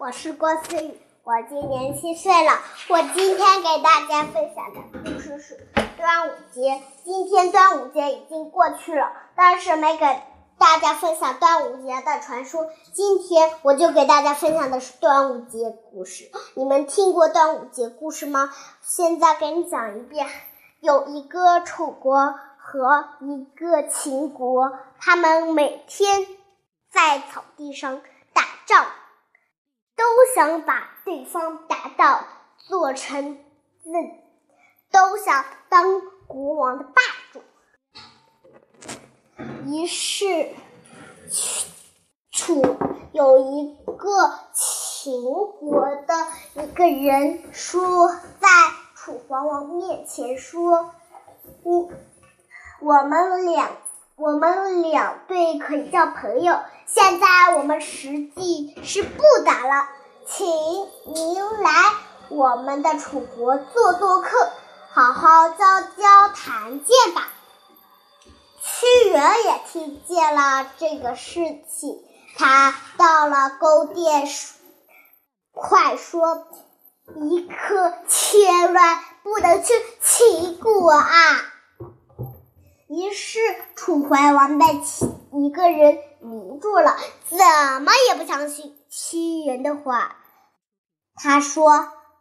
我是郭思雨，我今年七岁了。我今天给大家分享的故事是端午节。今天端午节已经过去了，但是没给大家分享端午节的传说。今天我就给大家分享的是端午节故事。你们听过端午节故事吗？现在给你讲一遍。有一个楚国和一个秦国，他们每天在草地上打仗。都想把对方打倒，做成自，都想当国王的霸主。于是，楚有一个秦国的一个人说，在楚怀王面前说：“我我们两。”我们两队可以交朋友。现在我们实际是不打了，请您来我们的楚国做做客，好好交交谈见吧。屈原也听见了这个事情，他到了宫殿，快说：“一刻千万不能去秦国啊！”于是楚怀王被其一个人迷住了，怎么也不相信屈原的话。他说：“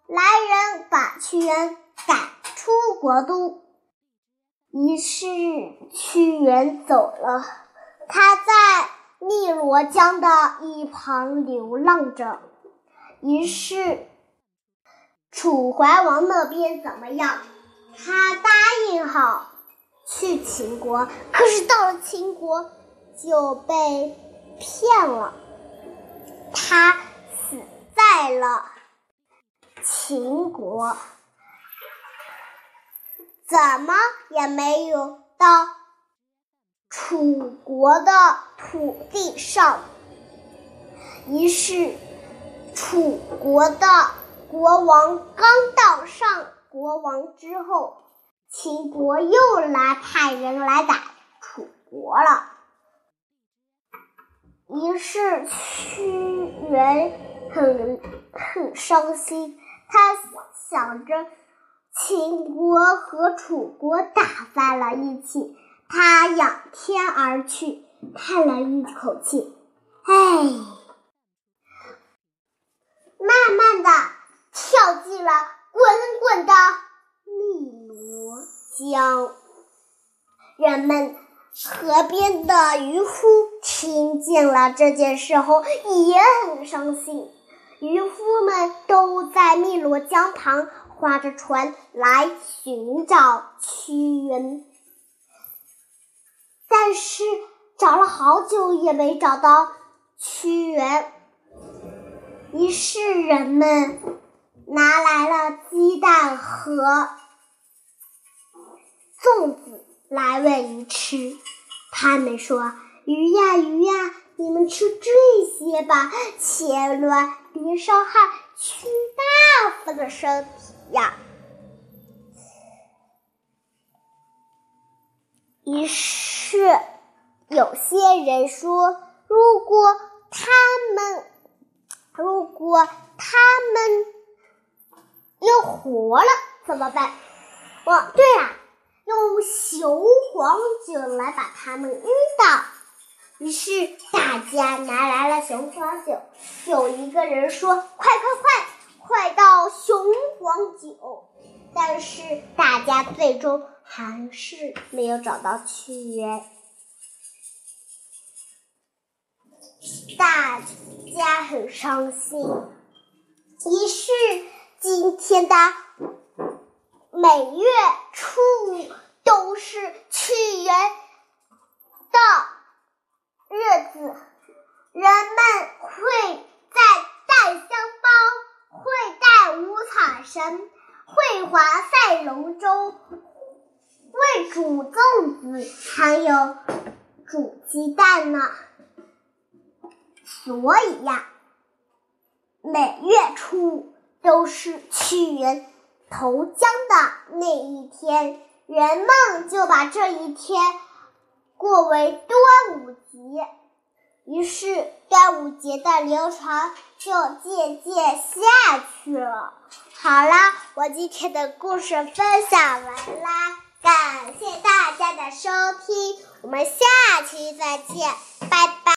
来人，把屈原赶出国都。”于是屈原走了，他在汨罗江的一旁流浪着。于是楚怀王那边怎么样？他答应好。去秦国，可是到了秦国就被骗了，他死在了秦国，怎么也没有到楚国的土地上。于是，楚国的国王刚当上国王之后。秦国又来派人来打楚国了，于是屈原很很伤心。他想着秦国和楚国打在了一起，他仰天而去，叹了一口气：“唉。”慢慢的跳进了滚滚的。汨罗江，人们河边的渔夫听见了这件事后也很伤心。渔夫们都在汨罗江旁划着船来寻找屈原，但是找了好久也没找到屈原。于是人们拿来了鸡蛋和。粽子来喂鱼吃，他们说：“鱼呀鱼呀，你们吃这些吧，千万别伤害屈大夫的身体呀。”于是有些人说：“如果他们，如果他们又活了怎么办？”哦，对了。雄黄酒来把他们晕倒，于是大家拿来了雄黄酒。有一个人说：“快快快，快倒雄黄酒！”但是大家最终还是没有找到屈原，大家很伤心。于是今天的。每月初五都是屈原的日子，人们会在带香包，会带五彩绳，会划赛龙舟，会煮粽子，还有煮鸡蛋呢。所以呀，每月初五都是屈原。投江的那一天，人们就把这一天过为端午节。于是端午节的流传就渐渐下去了。好了，我今天的故事分享完啦，感谢大家的收听，我们下期再见，拜拜。